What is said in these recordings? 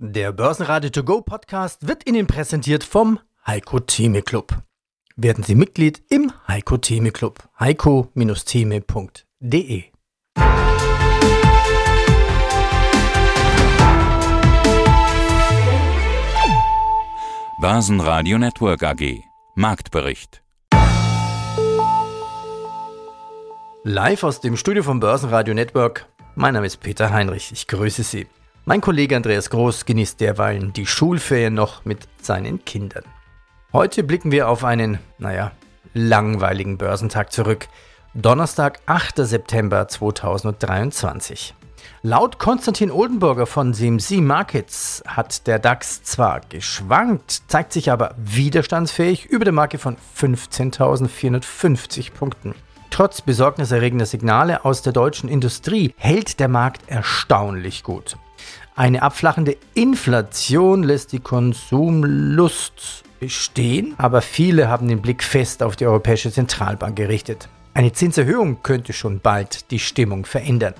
Der Börsenradio To Go Podcast wird Ihnen präsentiert vom Heiko Theme Club. Werden Sie Mitglied im Heiko Theme Club. heiko-theme.de Börsenradio Network AG Marktbericht Live aus dem Studio vom Börsenradio Network. Mein Name ist Peter Heinrich. Ich grüße Sie. Mein Kollege Andreas Groß genießt derweilen die Schulferien noch mit seinen Kindern. Heute blicken wir auf einen, naja, langweiligen Börsentag zurück. Donnerstag, 8. September 2023. Laut Konstantin Oldenburger von CMC Markets hat der DAX zwar geschwankt, zeigt sich aber widerstandsfähig über der Marke von 15.450 Punkten. Trotz besorgniserregender Signale aus der deutschen Industrie hält der Markt erstaunlich gut. Eine abflachende Inflation lässt die Konsumlust bestehen, aber viele haben den Blick fest auf die Europäische Zentralbank gerichtet. Eine Zinserhöhung könnte schon bald die Stimmung verändern.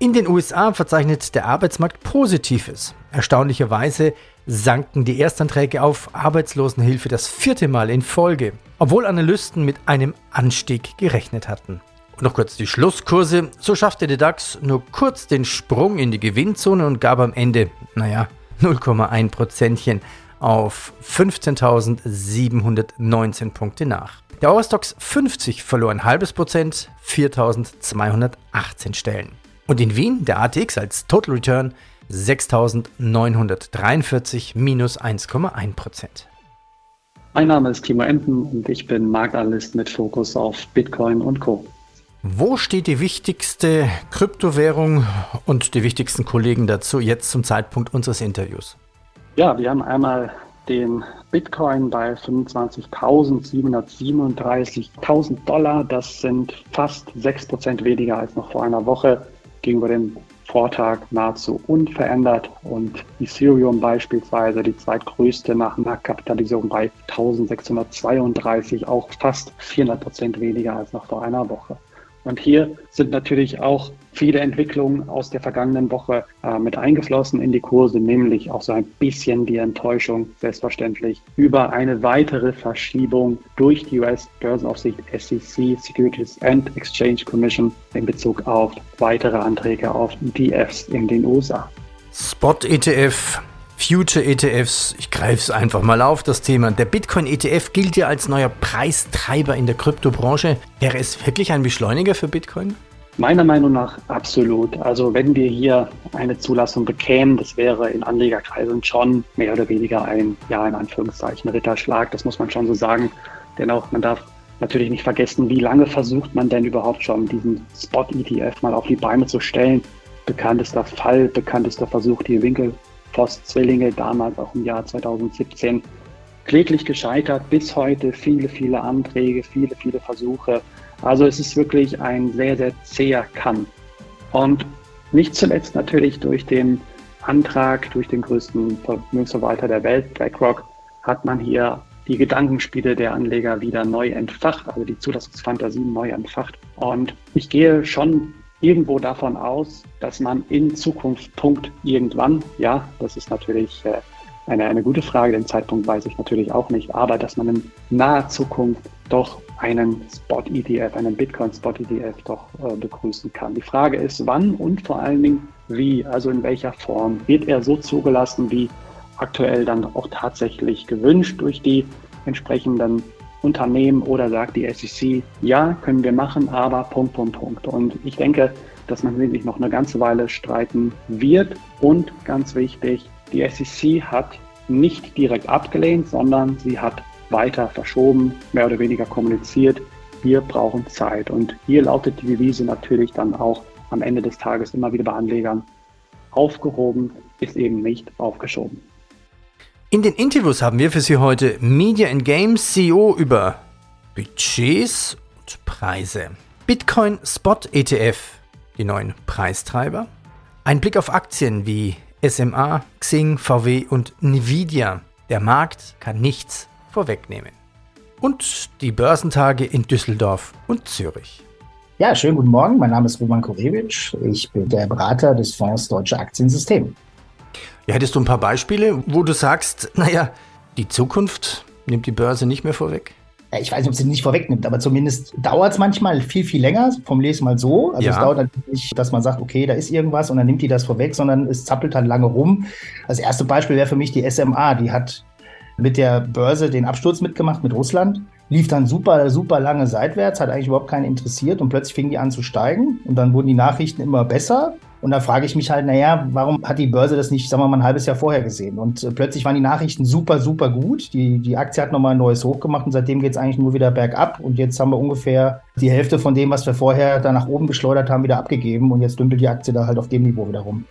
In den USA verzeichnet der Arbeitsmarkt Positives. Erstaunlicherweise sanken die Erstanträge auf Arbeitslosenhilfe das vierte Mal in Folge, obwohl Analysten mit einem Anstieg gerechnet hatten. Und noch kurz die Schlusskurse. So schaffte der DAX nur kurz den Sprung in die Gewinnzone und gab am Ende, naja, 0,1 Prozentchen auf 15.719 Punkte nach. Der Eurostox 50 verlor ein halbes Prozent, 4.218 Stellen. Und in Wien der ATX als Total Return 6.943 minus 1,1 Prozent. Mein Name ist Timo Emden und ich bin Marktanalyst mit Fokus auf Bitcoin und Co. Wo steht die wichtigste Kryptowährung und die wichtigsten Kollegen dazu jetzt zum Zeitpunkt unseres Interviews? Ja, wir haben einmal den Bitcoin bei 25.737.000 Dollar. Das sind fast 6% weniger als noch vor einer Woche gegenüber dem Vortag nahezu unverändert und Ethereum beispielsweise die zweitgrößte nach Marktkapitalisierung bei 1632, auch fast 400 Prozent weniger als noch vor einer Woche. Und hier sind natürlich auch viele Entwicklungen aus der vergangenen Woche äh, mit eingeflossen in die Kurse, nämlich auch so ein bisschen die Enttäuschung, selbstverständlich, über eine weitere Verschiebung durch die US-Börsenaufsicht SEC, Securities and Exchange Commission, in Bezug auf weitere Anträge auf ETFs in den USA. Spot ETF Future ETFs, ich greife es einfach mal auf, das Thema. Der Bitcoin ETF gilt ja als neuer Preistreiber in der Kryptobranche. Wäre es wirklich ein Beschleuniger für Bitcoin? Meiner Meinung nach absolut. Also wenn wir hier eine Zulassung bekämen, das wäre in Anlegerkreisen schon mehr oder weniger ein, ja, in Anführungszeichen, Ritterschlag. Das muss man schon so sagen. Denn auch man darf natürlich nicht vergessen, wie lange versucht man denn überhaupt schon, diesen Spot-ETF mal auf die Beine zu stellen. Bekanntester Fall, bekanntester Versuch, die Winkel Post-Zwillinge, damals auch im Jahr 2017, kläglich gescheitert. Bis heute viele, viele Anträge, viele, viele Versuche. Also es ist wirklich ein sehr, sehr zäher Kampf. Und nicht zuletzt natürlich durch den Antrag, durch den größten Vermögensverwalter der Welt, BlackRock, hat man hier die Gedankenspiele der Anleger wieder neu entfacht, also die Zulassungsfantasien neu entfacht. Und ich gehe schon irgendwo davon aus, dass man in Zukunft Punkt irgendwann, ja, das ist natürlich äh, eine, eine gute Frage, den Zeitpunkt weiß ich natürlich auch nicht, aber dass man in naher Zukunft doch einen Spot-ETF, einen Bitcoin-Spot-ETF doch äh, begrüßen kann. Die Frage ist, wann und vor allen Dingen wie, also in welcher Form. Wird er so zugelassen, wie aktuell dann auch tatsächlich gewünscht durch die entsprechenden Unternehmen oder sagt die SEC, ja, können wir machen, aber Punkt, Punkt, Punkt. Und ich denke, dass man sich noch eine ganze Weile streiten wird. Und ganz wichtig, die SEC hat nicht direkt abgelehnt, sondern sie hat weiter verschoben, mehr oder weniger kommuniziert. Wir brauchen Zeit. Und hier lautet die Devise natürlich dann auch am Ende des Tages immer wieder bei Anlegern, aufgehoben ist eben nicht aufgeschoben. In den Interviews haben wir für Sie heute Media and Games CEO über Budgets und Preise. Bitcoin Spot ETF, die neuen Preistreiber. Ein Blick auf Aktien wie SMA, Xing, VW und Nvidia. Der Markt kann nichts vorwegnehmen. Und die Börsentage in Düsseldorf und Zürich. Ja, schönen guten Morgen. Mein Name ist Roman Korewitsch. Ich bin der Berater des Fonds Deutsche Aktiensystem. Ja, hättest du ein paar Beispiele, wo du sagst, naja, die Zukunft nimmt die Börse nicht mehr vorweg? ich weiß nicht, ob sie nicht vorwegnimmt, aber zumindest dauert es manchmal viel, viel länger. Vom Lesen mal so. Also ja. es dauert halt nicht, dass man sagt, okay, da ist irgendwas und dann nimmt die das vorweg, sondern es zappelt halt lange rum. Das erste Beispiel wäre für mich die SMA. Die hat mit der Börse den Absturz mitgemacht mit Russland lief dann super, super lange seitwärts, hat eigentlich überhaupt keinen interessiert und plötzlich fingen die an zu steigen und dann wurden die Nachrichten immer besser. Und da frage ich mich halt, naja, warum hat die Börse das nicht, sagen wir mal, ein halbes Jahr vorher gesehen? Und äh, plötzlich waren die Nachrichten super, super gut. Die, die Aktie hat nochmal ein neues Hoch gemacht und seitdem geht es eigentlich nur wieder bergab. Und jetzt haben wir ungefähr die Hälfte von dem, was wir vorher da nach oben geschleudert haben, wieder abgegeben. Und jetzt dümpelt die Aktie da halt auf dem Niveau wieder rum.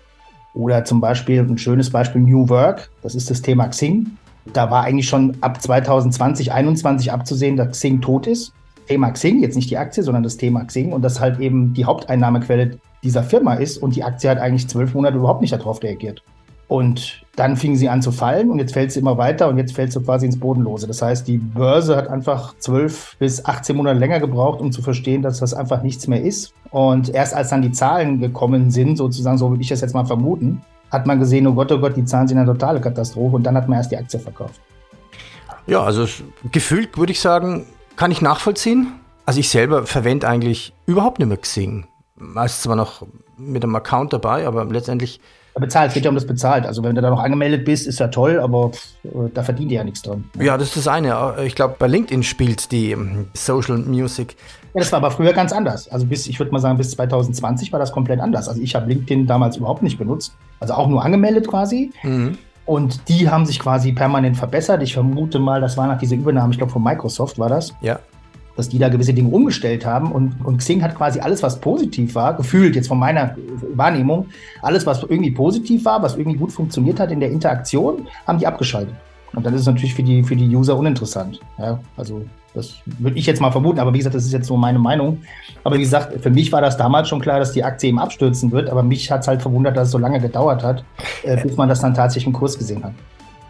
Oder zum Beispiel ein schönes Beispiel New Work, das ist das Thema Xing. Da war eigentlich schon ab 2020, 2021 abzusehen, dass Xing tot ist. Thema Xing, jetzt nicht die Aktie, sondern das Thema Xing und das halt eben die Haupteinnahmequelle dieser Firma ist und die Aktie hat eigentlich zwölf Monate überhaupt nicht darauf reagiert. Und dann fingen sie an zu fallen und jetzt fällt sie immer weiter und jetzt fällt sie quasi ins Bodenlose. Das heißt, die Börse hat einfach zwölf bis 18 Monate länger gebraucht, um zu verstehen, dass das einfach nichts mehr ist. Und erst als dann die Zahlen gekommen sind, sozusagen, so würde ich das jetzt mal vermuten, hat man gesehen, oh Gott, oh Gott, die Zahlen sind eine totale Katastrophe und dann hat man erst die Aktie verkauft. Ja, also gefühlt würde ich sagen, kann ich nachvollziehen. Also ich selber verwende eigentlich überhaupt nicht mehr Xing. Meist zwar noch mit einem Account dabei, aber letztendlich. Bezahlt, es geht ja um das bezahlt. Also wenn du da noch angemeldet bist, ist ja toll, aber da verdient ihr ja nichts dran. Ja, das ist das eine. Ich glaube, bei LinkedIn spielt die ähm, Social Music. Ja, das war aber früher ganz anders. Also bis, ich würde mal sagen, bis 2020 war das komplett anders. Also ich habe LinkedIn damals überhaupt nicht benutzt. Also auch nur angemeldet quasi. Mhm. Und die haben sich quasi permanent verbessert. Ich vermute mal, das war nach dieser Übernahme, ich glaube von Microsoft war das. Ja. Dass die da gewisse Dinge umgestellt haben. Und, und Xing hat quasi alles, was positiv war, gefühlt jetzt von meiner Wahrnehmung, alles, was irgendwie positiv war, was irgendwie gut funktioniert hat in der Interaktion, haben die abgeschaltet. Und dann ist es natürlich für die, für die User uninteressant. Ja, also das würde ich jetzt mal vermuten, aber wie gesagt, das ist jetzt nur meine Meinung. Aber wie gesagt, für mich war das damals schon klar, dass die Aktie eben abstürzen wird, aber mich hat es halt verwundert, dass es so lange gedauert hat, äh, bis man das dann tatsächlich im Kurs gesehen hat.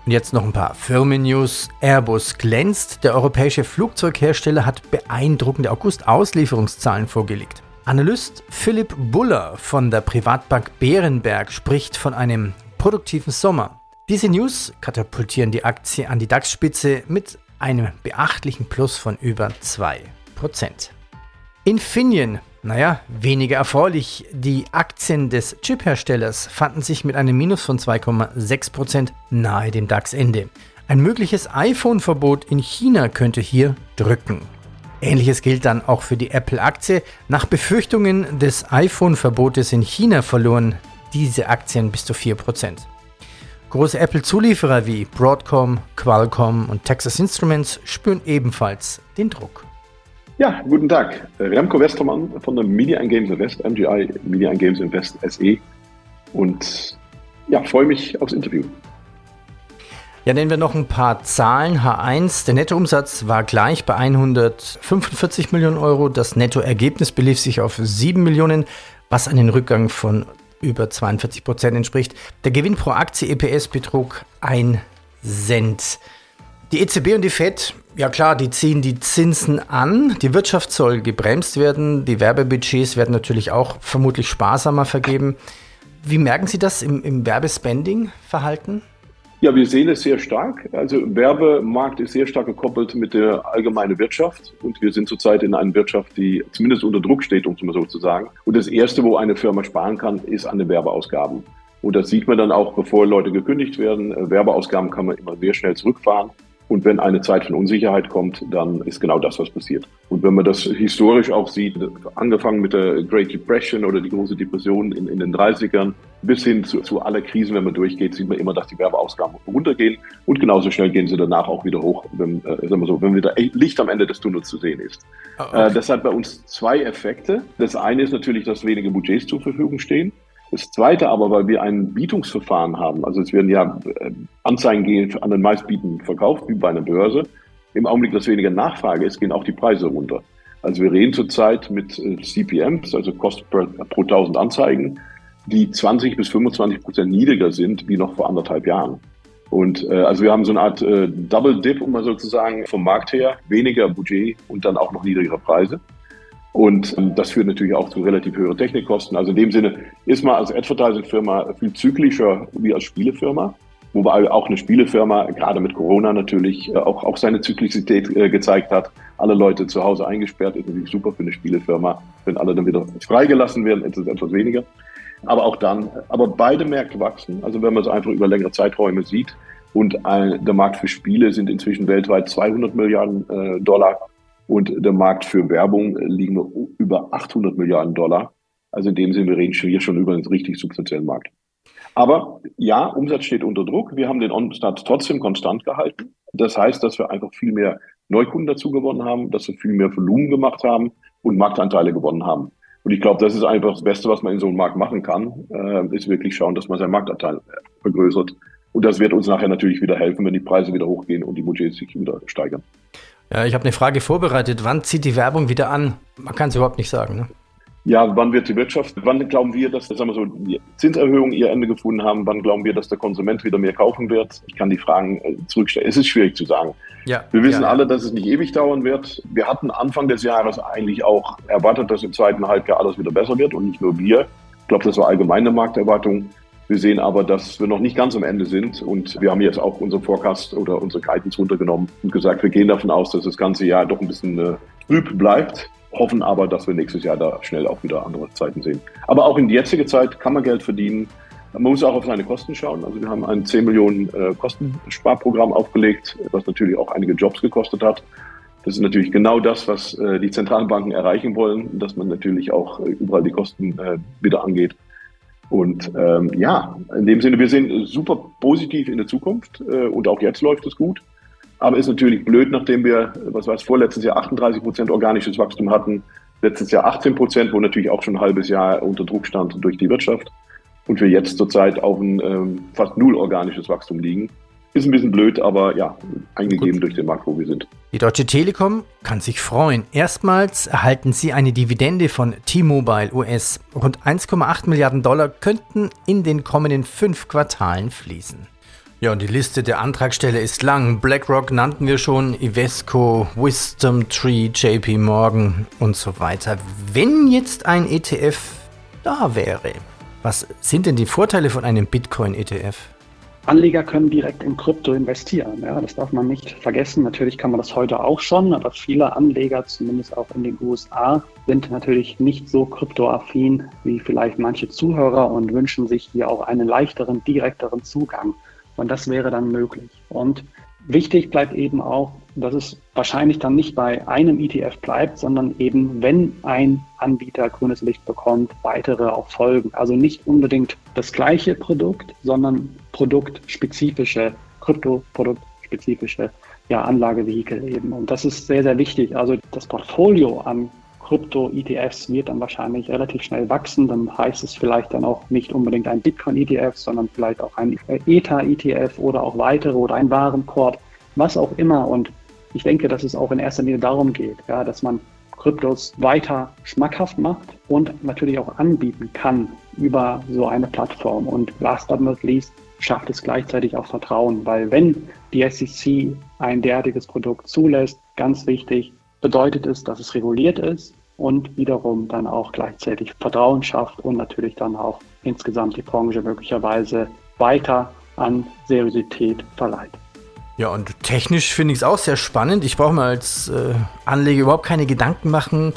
Und jetzt noch ein paar Firmennews. Airbus glänzt. Der europäische Flugzeughersteller hat beeindruckende August-Auslieferungszahlen vorgelegt. Analyst Philipp Buller von der Privatbank Bärenberg spricht von einem produktiven Sommer. Diese News katapultieren die Aktie an die DAX-Spitze mit einem beachtlichen Plus von über 2%. Infineon, naja, weniger erfreulich. Die Aktien des Chipherstellers fanden sich mit einem Minus von 2,6% nahe dem DAX-Ende. Ein mögliches iPhone-Verbot in China könnte hier drücken. Ähnliches gilt dann auch für die Apple-Aktie. Nach Befürchtungen des iPhone-Verbotes in China verloren diese Aktien bis zu 4%. Große Apple-Zulieferer wie Broadcom, Qualcomm und Texas Instruments spüren ebenfalls den Druck. Ja, guten Tag. Remco Westermann von der Media and Games Invest, MGI Media and Games Invest SE. Und ja, freue mich aufs Interview. Ja, nennen wir noch ein paar Zahlen. H1, der Nettoumsatz war gleich bei 145 Millionen Euro. Das Nettoergebnis belief sich auf 7 Millionen, was einen Rückgang von über 42 Prozent entspricht. Der Gewinn pro Aktie EPS betrug 1 Cent. Die EZB und die FED, ja klar, die ziehen die Zinsen an. Die Wirtschaft soll gebremst werden. Die Werbebudgets werden natürlich auch vermutlich sparsamer vergeben. Wie merken Sie das im, im Werbespending-Verhalten? Ja, wir sehen es sehr stark. Also Werbemarkt ist sehr stark gekoppelt mit der allgemeinen Wirtschaft und wir sind zurzeit in einer Wirtschaft, die zumindest unter Druck steht, um es mal so zu sagen. Und das Erste, wo eine Firma sparen kann, ist an den Werbeausgaben. Und das sieht man dann auch, bevor Leute gekündigt werden. Werbeausgaben kann man immer sehr schnell zurückfahren. Und wenn eine Zeit von Unsicherheit kommt, dann ist genau das, was passiert. Und wenn man das historisch auch sieht, angefangen mit der Great Depression oder die große Depression in, in den 30ern, bis hin zu, zu aller Krisen, wenn man durchgeht, sieht man immer, dass die Werbeausgaben runtergehen und genauso schnell gehen sie danach auch wieder hoch, wenn, äh, sagen wir so, wenn wieder Licht am Ende des Tunnels zu sehen ist. Oh, okay. äh, das hat bei uns zwei Effekte. Das eine ist natürlich, dass weniger Budgets zur Verfügung stehen. Das Zweite aber, weil wir ein Bietungsverfahren haben, also es werden ja äh, Anzeigen gehen an den Meistbieten verkauft, wie bei einer Börse. Im Augenblick, dass weniger Nachfrage ist, gehen auch die Preise runter. Also wir reden zurzeit mit äh, CPMs, also Kosten pro, pro 1000 Anzeigen, die 20 bis 25 Prozent niedriger sind wie noch vor anderthalb Jahren. Und äh, also wir haben so eine Art äh, Double Dip, um mal sozusagen vom Markt her, weniger Budget und dann auch noch niedrigere Preise. Und ähm, das führt natürlich auch zu relativ höheren Technikkosten. Also in dem Sinne ist man als Advertising-Firma viel zyklischer wie als Spielefirma. Wobei auch eine Spielefirma, gerade mit Corona natürlich, äh, auch, auch seine Zyklizität äh, gezeigt hat. Alle Leute zu Hause eingesperrt ist natürlich super für eine Spielefirma. Wenn alle dann wieder freigelassen werden, ist es etwas weniger. Aber auch dann, aber beide Märkte wachsen. Also wenn man es einfach über längere Zeiträume sieht. Und ein, der Markt für Spiele sind inzwischen weltweit 200 Milliarden äh, Dollar und der Markt für Werbung liegen über 800 Milliarden Dollar. Also in dem Sinne, wir reden hier schon über einen richtig substanziellen Markt. Aber ja, Umsatz steht unter Druck. Wir haben den On-Start trotzdem konstant gehalten. Das heißt, dass wir einfach viel mehr Neukunden dazu gewonnen haben, dass wir viel mehr Volumen gemacht haben und Marktanteile gewonnen haben. Und ich glaube, das ist einfach das Beste, was man in so einem Markt machen kann, äh, ist wirklich schauen, dass man seinen Marktanteil vergrößert. Und das wird uns nachher natürlich wieder helfen, wenn die Preise wieder hochgehen und die Budgets sich wieder steigern. Ja, ich habe eine Frage vorbereitet. Wann zieht die Werbung wieder an? Man kann es überhaupt nicht sagen. Ne? Ja, wann wird die Wirtschaft, wann glauben wir, dass sagen wir so, die Zinserhöhungen ihr Ende gefunden haben? Wann glauben wir, dass der Konsument wieder mehr kaufen wird? Ich kann die Fragen äh, zurückstellen. Es ist schwierig zu sagen. Ja, wir wissen ja, alle, dass es nicht ewig dauern wird. Wir hatten Anfang des Jahres eigentlich auch erwartet, dass im zweiten Halbjahr alles wieder besser wird und nicht nur wir. Ich glaube, das war allgemeine Markterwartung. Wir sehen aber, dass wir noch nicht ganz am Ende sind und wir haben jetzt auch unseren Forecast oder unsere Guidance runtergenommen und gesagt, wir gehen davon aus, dass das ganze Jahr doch ein bisschen äh, trüb bleibt, hoffen aber, dass wir nächstes Jahr da schnell auch wieder andere Zeiten sehen. Aber auch in die jetzige Zeit kann man Geld verdienen. Man muss auch auf seine Kosten schauen. Also wir haben ein 10 Millionen äh, Kostensparprogramm aufgelegt, was natürlich auch einige Jobs gekostet hat. Das ist natürlich genau das, was äh, die Zentralbanken erreichen wollen, dass man natürlich auch äh, überall die Kosten äh, wieder angeht. Und ähm, ja, in dem Sinne, wir sind super positiv in der Zukunft äh, und auch jetzt läuft es gut. Aber ist natürlich blöd, nachdem wir, was weiß, vorletztes Jahr 38 Prozent organisches Wachstum hatten, letztes Jahr 18 Prozent, wo natürlich auch schon ein halbes Jahr unter Druck stand durch die Wirtschaft. Und wir jetzt zurzeit auf ein ähm, fast null organisches Wachstum liegen. Ist ein bisschen blöd, aber ja, eingegeben Gut. durch den Markt, wo wir sind. Die Deutsche Telekom kann sich freuen. Erstmals erhalten sie eine Dividende von T-Mobile US. Rund 1,8 Milliarden Dollar könnten in den kommenden fünf Quartalen fließen. Ja, und die Liste der Antragsteller ist lang. BlackRock nannten wir schon, Ivesco, Wisdom Tree, JP Morgan und so weiter. Wenn jetzt ein ETF da wäre, was sind denn die Vorteile von einem Bitcoin-ETF? Anleger können direkt in Krypto investieren. Ja, das darf man nicht vergessen. Natürlich kann man das heute auch schon, aber viele Anleger, zumindest auch in den USA, sind natürlich nicht so kryptoaffin wie vielleicht manche Zuhörer und wünschen sich hier auch einen leichteren, direkteren Zugang. Und das wäre dann möglich. Und wichtig bleibt eben auch, dass es wahrscheinlich dann nicht bei einem ETF bleibt, sondern eben, wenn ein Anbieter grünes Licht bekommt, weitere auch folgen. Also nicht unbedingt das gleiche Produkt, sondern produktspezifische, kryptoproduktspezifische ja, Anlagevehikel eben. Und das ist sehr, sehr wichtig. Also das Portfolio an Krypto-ETFs wird dann wahrscheinlich relativ schnell wachsen. Dann heißt es vielleicht dann auch nicht unbedingt ein Bitcoin-ETF, sondern vielleicht auch ein ETA-ETF oder auch weitere oder ein Warenkorb, was auch immer. Und ich denke, dass es auch in erster Linie darum geht, ja, dass man Kryptos weiter schmackhaft macht und natürlich auch anbieten kann über so eine Plattform. Und last but not least schafft es gleichzeitig auch Vertrauen, weil wenn die SEC ein derartiges Produkt zulässt, ganz wichtig, bedeutet es, dass es reguliert ist und wiederum dann auch gleichzeitig Vertrauen schafft und natürlich dann auch insgesamt die Branche möglicherweise weiter an Seriosität verleiht. Ja, und technisch finde ich es auch sehr spannend. Ich brauche mir als äh, Anleger überhaupt keine Gedanken machen,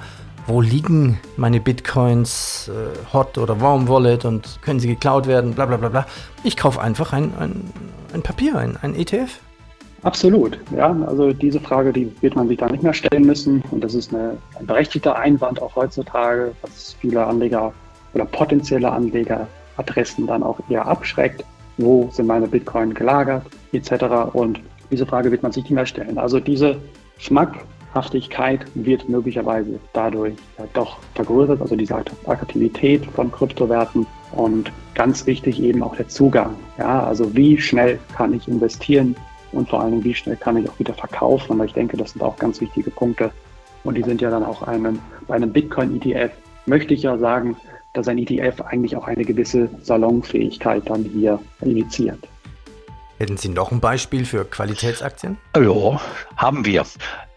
wo liegen meine Bitcoins, äh, Hot oder Warm Wallet und können sie geklaut werden, bla bla bla bla. Ich kaufe einfach ein, ein, ein Papier, ein, ein ETF. Absolut, ja. Also diese Frage, die wird man sich da nicht mehr stellen müssen. Und das ist eine, ein berechtigter Einwand auch heutzutage, was viele Anleger oder potenzielle Anlegeradressen dann auch eher abschreckt. Wo sind meine Bitcoin gelagert, etc. Und diese Frage wird man sich nicht mehr stellen. Also diese Schmackhaftigkeit wird möglicherweise dadurch ja doch vergrößert, also diese Attraktivität von Kryptowerten und ganz wichtig eben auch der Zugang. Ja, also wie schnell kann ich investieren? und vor Dingen, wie schnell kann ich auch wieder verkaufen. Und ich denke, das sind auch ganz wichtige Punkte. Und die sind ja dann auch einem, bei einem Bitcoin-ETF, möchte ich ja sagen, dass ein ETF eigentlich auch eine gewisse Salonfähigkeit dann hier initiiert. Hätten Sie noch ein Beispiel für Qualitätsaktien? Ja, haben wir.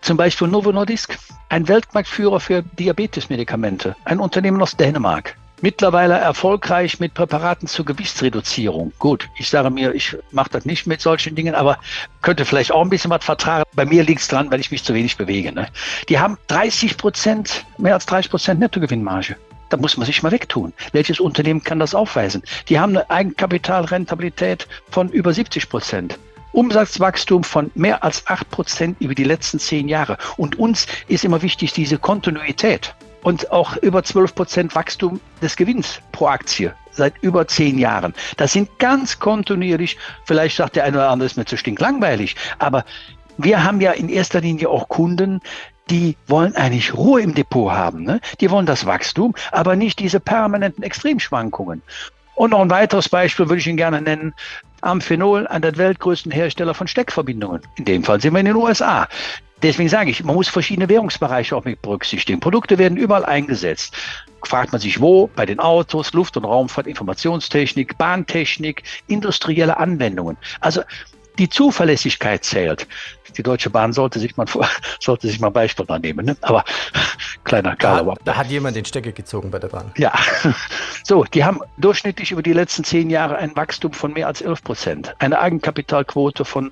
Zum Beispiel Novo Nordisk, ein Weltmarktführer für Diabetesmedikamente, ein Unternehmen aus Dänemark. Mittlerweile erfolgreich mit Präparaten zur Gewichtsreduzierung. Gut, ich sage mir, ich mache das nicht mit solchen Dingen, aber könnte vielleicht auch ein bisschen was vertragen. Bei mir liegt es dran, weil ich mich zu wenig bewege. Ne? Die haben 30 Prozent, mehr als 30 Prozent Nettogewinnmarge. Da muss man sich mal wegtun. Welches Unternehmen kann das aufweisen? Die haben eine Eigenkapitalrentabilität von über 70 Prozent. Umsatzwachstum von mehr als 8 Prozent über die letzten zehn Jahre. Und uns ist immer wichtig diese Kontinuität und auch über 12 Prozent Wachstum des Gewinns pro Aktie seit über zehn Jahren. Das sind ganz kontinuierlich, vielleicht sagt der eine oder andere, ist mir zu stinklangweilig, aber wir haben ja in erster Linie auch Kunden, die wollen eigentlich Ruhe im Depot haben. Ne? Die wollen das Wachstum, aber nicht diese permanenten Extremschwankungen. Und noch ein weiteres Beispiel würde ich Ihnen gerne nennen. Amphenol, einer der weltgrößten Hersteller von Steckverbindungen. In dem Fall sind wir in den USA. Deswegen sage ich, man muss verschiedene Währungsbereiche auch mit berücksichtigen. Produkte werden überall eingesetzt. Fragt man sich wo? Bei den Autos, Luft- und Raumfahrt, Informationstechnik, Bahntechnik, industrielle Anwendungen. Also die Zuverlässigkeit zählt. Die Deutsche Bahn sollte sich mal, sollte sich mal ein Beispiel nehmen. Ne? Aber kleiner, kleiner da, da hat jemand den Stecker gezogen bei der Bahn. Ja. So, die haben durchschnittlich über die letzten zehn Jahre ein Wachstum von mehr als 11 Prozent. Eine Eigenkapitalquote von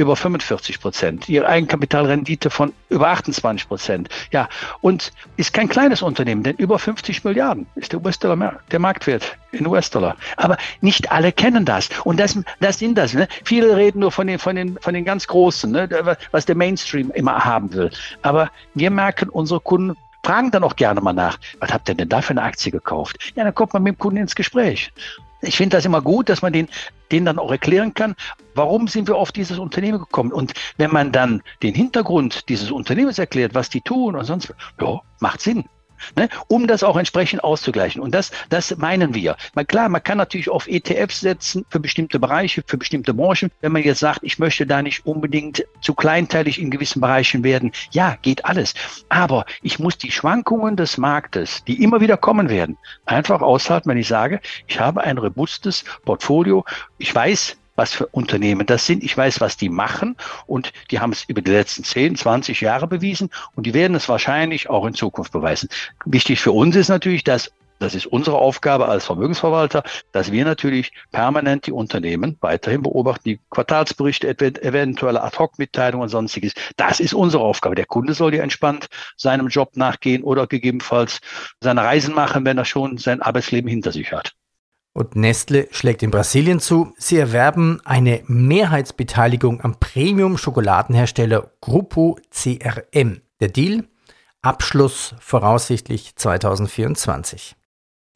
über 45 Prozent, ihre Eigenkapitalrendite von über 28 Prozent. Ja, und ist kein kleines Unternehmen, denn über 50 Milliarden ist der US-Dollar, der Marktwert in US-Dollar. Aber nicht alle kennen das. Und das, das sind das. Ne? Viele reden nur von den, von den, von den ganz Großen, ne? was der Mainstream immer haben will. Aber wir merken, unsere Kunden fragen dann auch gerne mal nach, was habt ihr denn da für eine Aktie gekauft? Ja, dann kommt man mit dem Kunden ins Gespräch. Ich finde das immer gut, dass man den, denen dann auch erklären kann, warum sind wir auf dieses Unternehmen gekommen. Und wenn man dann den Hintergrund dieses Unternehmens erklärt, was die tun und sonst, ja, macht Sinn ne, um das auch entsprechend auszugleichen. Und das, das meinen wir. Mal klar, man kann natürlich auf ETFs setzen für bestimmte Bereiche, für bestimmte Branchen. Wenn man jetzt sagt, ich möchte da nicht unbedingt zu kleinteilig in gewissen Bereichen werden, ja, geht alles. Aber ich muss die Schwankungen des Marktes, die immer wieder kommen werden, einfach aushalten, wenn ich sage, ich habe ein robustes Portfolio. Ich weiß, was für Unternehmen das sind. Ich weiß, was die machen und die haben es über die letzten 10, 20 Jahre bewiesen und die werden es wahrscheinlich auch in Zukunft beweisen. Wichtig für uns ist natürlich, dass das ist unsere Aufgabe als Vermögensverwalter, dass wir natürlich permanent die Unternehmen weiterhin beobachten, die Quartalsberichte, eventuelle Ad-Hoc-Mitteilungen und sonstiges. Das ist unsere Aufgabe. Der Kunde soll ja entspannt seinem Job nachgehen oder gegebenenfalls seine Reisen machen, wenn er schon sein Arbeitsleben hinter sich hat. Und Nestle schlägt in Brasilien zu. Sie erwerben eine Mehrheitsbeteiligung am Premium-Schokoladenhersteller Grupo CRM. Der Deal? Abschluss voraussichtlich 2024.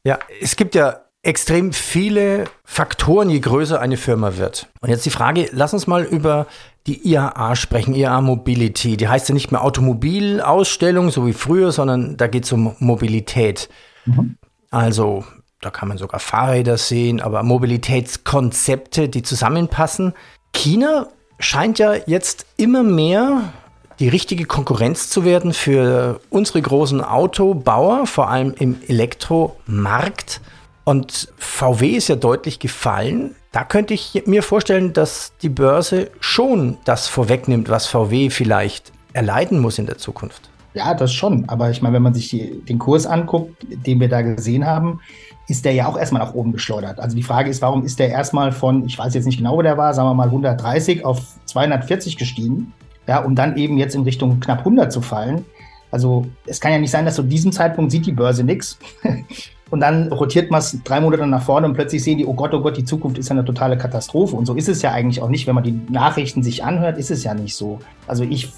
Ja, es gibt ja extrem viele Faktoren, je größer eine Firma wird. Und jetzt die Frage, lass uns mal über die IAA sprechen, IAA Mobility. Die heißt ja nicht mehr Automobilausstellung, so wie früher, sondern da geht es um Mobilität. Mhm. Also da kann man sogar Fahrräder sehen, aber Mobilitätskonzepte, die zusammenpassen. China scheint ja jetzt immer mehr die richtige Konkurrenz zu werden für unsere großen Autobauer, vor allem im Elektromarkt. Und VW ist ja deutlich gefallen. Da könnte ich mir vorstellen, dass die Börse schon das vorwegnimmt, was VW vielleicht erleiden muss in der Zukunft. Ja, das schon. Aber ich meine, wenn man sich die, den Kurs anguckt, den wir da gesehen haben, ist der ja auch erstmal nach oben geschleudert. Also die Frage ist, warum ist der erstmal von, ich weiß jetzt nicht genau, wo der war, sagen wir mal 130 auf 240 gestiegen, ja, um dann eben jetzt in Richtung knapp 100 zu fallen. Also es kann ja nicht sein, dass zu diesem Zeitpunkt sieht die Börse nichts und dann rotiert man es drei Monate nach vorne und plötzlich sehen die, oh Gott, oh Gott, die Zukunft ist ja eine totale Katastrophe. Und so ist es ja eigentlich auch nicht. Wenn man die Nachrichten sich anhört, ist es ja nicht so. Also ich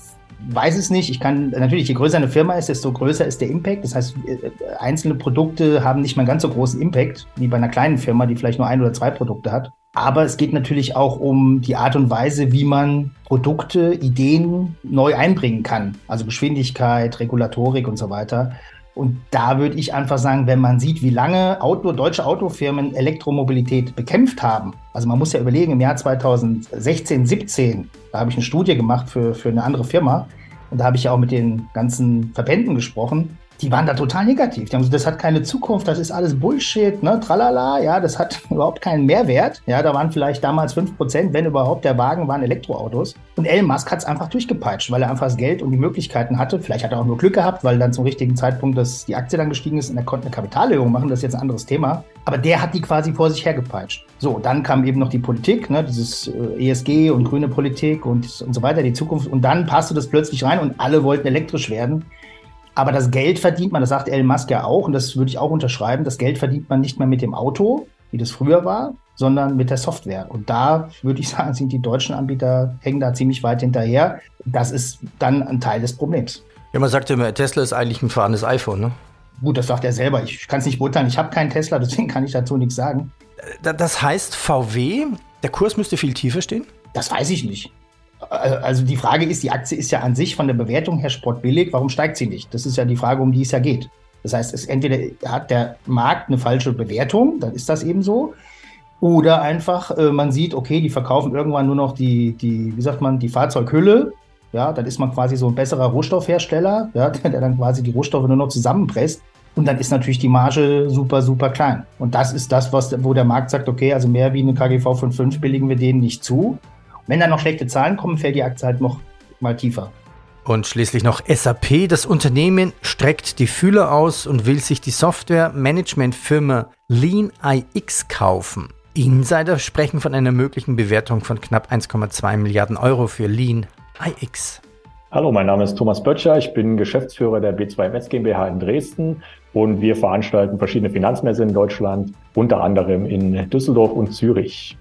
weiß es nicht. Ich kann natürlich, je größer eine Firma ist, desto größer ist der Impact. Das heißt, äh, einzelne Produkte haben nicht mal einen ganz so großen Impact wie bei einer kleinen Firma, die vielleicht nur ein oder zwei Produkte hat. Aber es geht natürlich auch um die Art und Weise, wie man Produkte, Ideen neu einbringen kann. Also Geschwindigkeit, Regulatorik und so weiter. Und da würde ich einfach sagen, wenn man sieht, wie lange Auto, deutsche Autofirmen Elektromobilität bekämpft haben, also man muss ja überlegen, im Jahr 2016, 17, da habe ich eine Studie gemacht für, für eine andere Firma und da habe ich ja auch mit den ganzen Verbänden gesprochen. Die waren da total negativ. Die haben gesagt, das hat keine Zukunft, das ist alles Bullshit, ne, tralala, ja, das hat überhaupt keinen Mehrwert. Ja, da waren vielleicht damals 5%, wenn überhaupt, der Wagen waren Elektroautos. Und Elon Musk hat es einfach durchgepeitscht, weil er einfach das Geld und die Möglichkeiten hatte. Vielleicht hat er auch nur Glück gehabt, weil dann zum richtigen Zeitpunkt das, die Aktie dann gestiegen ist und er konnte eine Kapitalerhöhung machen, das ist jetzt ein anderes Thema. Aber der hat die quasi vor sich hergepeitscht. So, dann kam eben noch die Politik, ne, dieses äh, ESG und grüne Politik und, und so weiter, die Zukunft. Und dann passte das plötzlich rein und alle wollten elektrisch werden. Aber das Geld verdient man, das sagt Elon Musk ja auch, und das würde ich auch unterschreiben, das Geld verdient man nicht mehr mit dem Auto, wie das früher war, sondern mit der Software. Und da würde ich sagen, sind die deutschen Anbieter, hängen da ziemlich weit hinterher. Das ist dann ein Teil des Problems. Ja, man sagt immer, Tesla ist eigentlich ein fahrendes iPhone, ne? Gut, das sagt er selber. Ich kann es nicht beurteilen. Ich habe keinen Tesla, deswegen kann ich dazu nichts sagen. Das heißt, VW, der Kurs müsste viel tiefer stehen? Das weiß ich nicht. Also die Frage ist, die Aktie ist ja an sich von der Bewertung her sportbillig, warum steigt sie nicht? Das ist ja die Frage, um die es ja geht. Das heißt, es entweder hat der Markt eine falsche Bewertung, dann ist das eben so, oder einfach äh, man sieht, okay, die verkaufen irgendwann nur noch die, die, wie sagt man, die Fahrzeughülle. Ja, dann ist man quasi so ein besserer Rohstoffhersteller, ja, der dann quasi die Rohstoffe nur noch zusammenpresst. Und dann ist natürlich die Marge super, super klein. Und das ist das, was, wo der Markt sagt, okay, also mehr wie eine KGV von 5 billigen wir denen nicht zu. Wenn dann noch schlechte Zahlen kommen, fällt die Aktie halt noch mal tiefer. Und schließlich noch SAP. Das Unternehmen streckt die Fühler aus und will sich die Software-Management-Firma LeanIX kaufen. Insider sprechen von einer möglichen Bewertung von knapp 1,2 Milliarden Euro für LeanIX. Hallo, mein Name ist Thomas Böttcher. Ich bin Geschäftsführer der B2MS GmbH in Dresden und wir veranstalten verschiedene Finanzmessen in Deutschland, unter anderem in Düsseldorf und Zürich.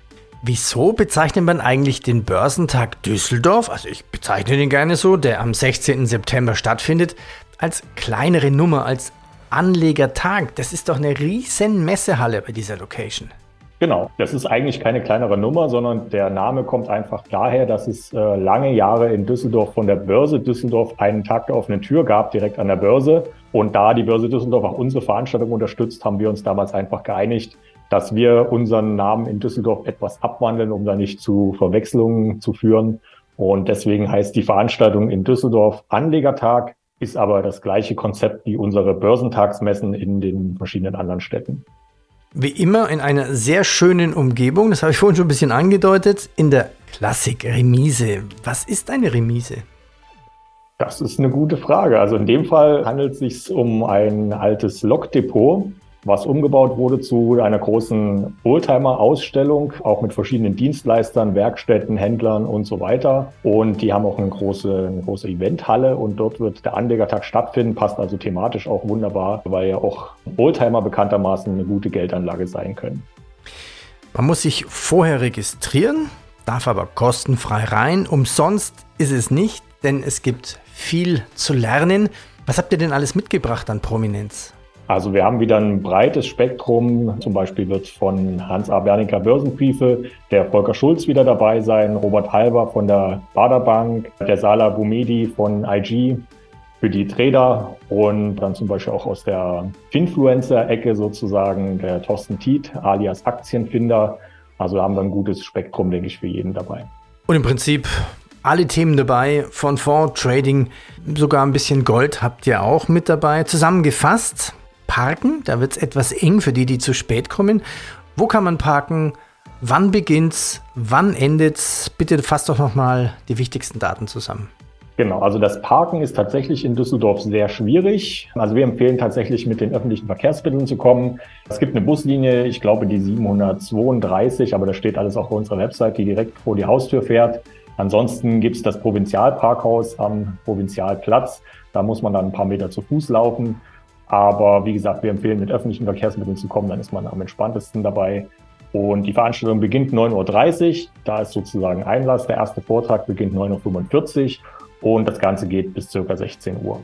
Wieso bezeichnet man eigentlich den Börsentag Düsseldorf, also ich bezeichne den gerne so, der am 16. September stattfindet, als kleinere Nummer, als Anlegertag? Das ist doch eine riesen Messehalle bei dieser Location. Genau, das ist eigentlich keine kleinere Nummer, sondern der Name kommt einfach daher, dass es äh, lange Jahre in Düsseldorf von der Börse Düsseldorf einen Tag der offenen Tür gab, direkt an der Börse. Und da die Börse Düsseldorf auch unsere Veranstaltung unterstützt, haben wir uns damals einfach geeinigt, dass wir unseren Namen in Düsseldorf etwas abwandeln, um da nicht zu Verwechslungen zu führen. Und deswegen heißt die Veranstaltung in Düsseldorf Anlegertag, ist aber das gleiche Konzept wie unsere Börsentagsmessen in den verschiedenen anderen Städten. Wie immer in einer sehr schönen Umgebung, das habe ich vorhin schon ein bisschen angedeutet, in der Klassik-Remise. Was ist eine Remise? Das ist eine gute Frage. Also in dem Fall handelt es sich um ein altes Lokdepot was umgebaut wurde zu einer großen Oldtimer-Ausstellung, auch mit verschiedenen Dienstleistern, Werkstätten, Händlern und so weiter. Und die haben auch eine große, eine große Eventhalle und dort wird der Anlegertag stattfinden, passt also thematisch auch wunderbar, weil ja auch Oldtimer bekanntermaßen eine gute Geldanlage sein können. Man muss sich vorher registrieren, darf aber kostenfrei rein. Umsonst ist es nicht, denn es gibt viel zu lernen. Was habt ihr denn alles mitgebracht an Prominenz? Also wir haben wieder ein breites Spektrum. Zum Beispiel wird von Hans A. Bernicker Börsenbriefe der Volker Schulz wieder dabei sein, Robert Halber von der Baderbank, der Sala Bumedi von IG für die Trader und dann zum Beispiel auch aus der Finfluencer-Ecke sozusagen der Thorsten Tiet alias Aktienfinder. Also haben wir ein gutes Spektrum, denke ich, für jeden dabei. Und im Prinzip alle Themen dabei, von Fonds, Trading, sogar ein bisschen Gold habt ihr auch mit dabei. Zusammengefasst, parken. Da wird es etwas eng für die, die zu spät kommen. Wo kann man parken? Wann beginnt's? Wann endet's? Bitte fasst doch nochmal die wichtigsten Daten zusammen. Genau, also das Parken ist tatsächlich in Düsseldorf sehr schwierig. Also wir empfehlen tatsächlich mit den öffentlichen Verkehrsmitteln zu kommen. Es gibt eine Buslinie, ich glaube die 732, aber das steht alles auch auf unserer Website, die direkt vor die Haustür fährt. Ansonsten gibt es das Provinzialparkhaus am Provinzialplatz. Da muss man dann ein paar Meter zu Fuß laufen. Aber wie gesagt, wir empfehlen, mit öffentlichen Verkehrsmitteln zu kommen, dann ist man am entspanntesten dabei. Und die Veranstaltung beginnt 9.30 Uhr. Da ist sozusagen Einlass. Der erste Vortrag beginnt 9.45 Uhr und das Ganze geht bis ca. 16 Uhr.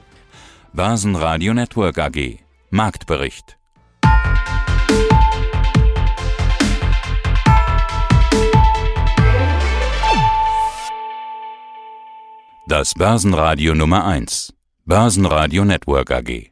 Basenradio Network AG. Marktbericht. Das Börsenradio Nummer 1. Börsenradio Network AG.